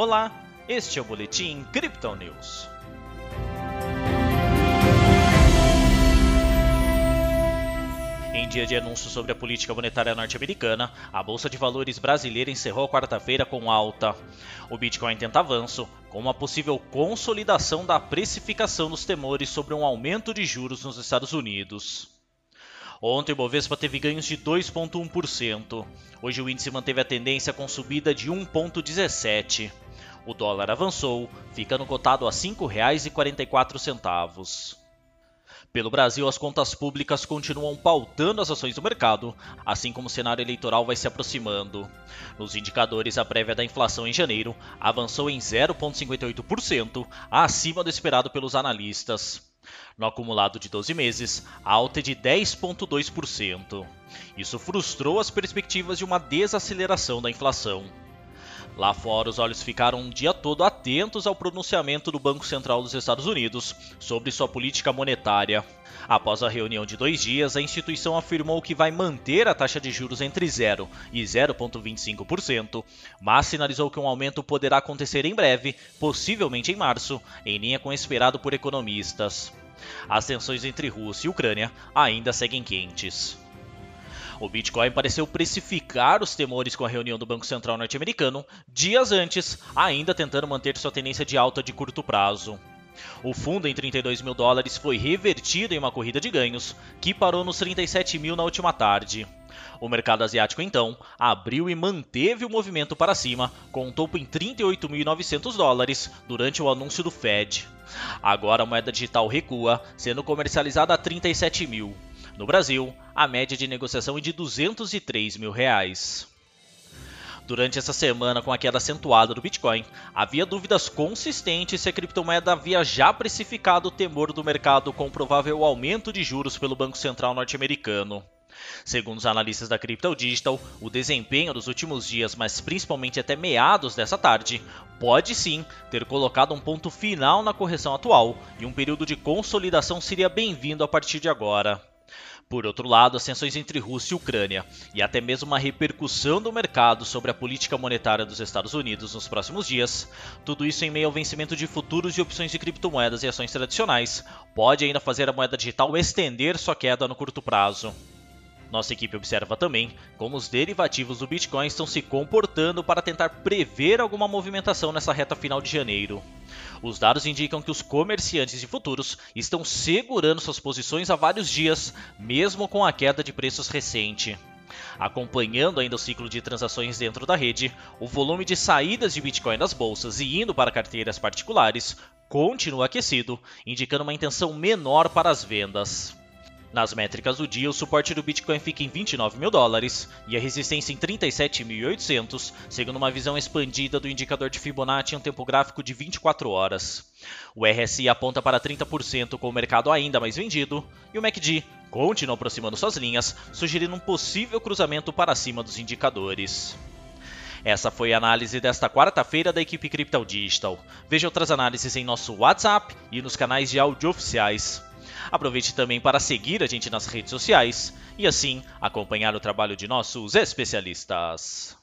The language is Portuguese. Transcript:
Olá, este é o Boletim Crypto News. Em dia de anúncio sobre a política monetária norte-americana, a Bolsa de Valores brasileira encerrou quarta-feira com alta. O Bitcoin tenta avanço, com uma possível consolidação da precificação dos temores sobre um aumento de juros nos Estados Unidos. Ontem o Bovespa teve ganhos de 2,1%. Hoje o índice manteve a tendência com subida de 1,17%. O dólar avançou, ficando cotado a R$ 5,44. Pelo Brasil, as contas públicas continuam pautando as ações do mercado, assim como o cenário eleitoral vai se aproximando. Nos indicadores, a prévia da inflação em janeiro avançou em 0,58%, acima do esperado pelos analistas. No acumulado de 12 meses, a alta é de 10,2%. Isso frustrou as perspectivas de uma desaceleração da inflação. Lá fora, os olhos ficaram um dia todo atentos ao pronunciamento do Banco Central dos Estados Unidos sobre sua política monetária. Após a reunião de dois dias, a instituição afirmou que vai manter a taxa de juros entre 0 e 0,25%, mas sinalizou que um aumento poderá acontecer em breve, possivelmente em março, em linha com o esperado por economistas. As tensões entre Rússia e Ucrânia ainda seguem quentes. O Bitcoin pareceu precificar os temores com a reunião do Banco Central norte-americano dias antes, ainda tentando manter sua tendência de alta de curto prazo. O fundo em 32 mil dólares foi revertido em uma corrida de ganhos, que parou nos 37 mil na última tarde. O mercado asiático então abriu e manteve o movimento para cima, com um topo em 38.900 dólares durante o anúncio do Fed. Agora a moeda digital recua, sendo comercializada a 37 mil. No Brasil, a média de negociação é de 203 mil reais. Durante essa semana, com a queda acentuada do Bitcoin, havia dúvidas consistentes se a criptomoeda havia já precificado o temor do mercado com o provável aumento de juros pelo Banco Central norte-americano. Segundo os analistas da Crypto Digital, o desempenho dos últimos dias, mas principalmente até meados dessa tarde, pode sim ter colocado um ponto final na correção atual e um período de consolidação seria bem-vindo a partir de agora. Por outro lado, as tensões entre Rússia e Ucrânia e até mesmo uma repercussão do mercado sobre a política monetária dos Estados Unidos nos próximos dias, tudo isso em meio ao vencimento de futuros e opções de criptomoedas e ações tradicionais, pode ainda fazer a moeda digital estender sua queda no curto prazo. Nossa equipe observa também como os derivativos do Bitcoin estão se comportando para tentar prever alguma movimentação nessa reta final de janeiro. Os dados indicam que os comerciantes de futuros estão segurando suas posições há vários dias, mesmo com a queda de preços recente. Acompanhando ainda o ciclo de transações dentro da rede, o volume de saídas de Bitcoin das bolsas e indo para carteiras particulares continua aquecido, indicando uma intenção menor para as vendas. Nas métricas do dia, o suporte do Bitcoin fica em 29 mil dólares e a resistência em 37.800, segundo uma visão expandida do indicador de Fibonacci em um tempo gráfico de 24 horas. O RSI aponta para 30% com o mercado ainda mais vendido e o MACD continua aproximando suas linhas, sugerindo um possível cruzamento para cima dos indicadores. Essa foi a análise desta quarta-feira da equipe Crypto Digital. Veja outras análises em nosso WhatsApp e nos canais de áudio oficiais. Aproveite também para seguir a gente nas redes sociais e assim acompanhar o trabalho de nossos especialistas.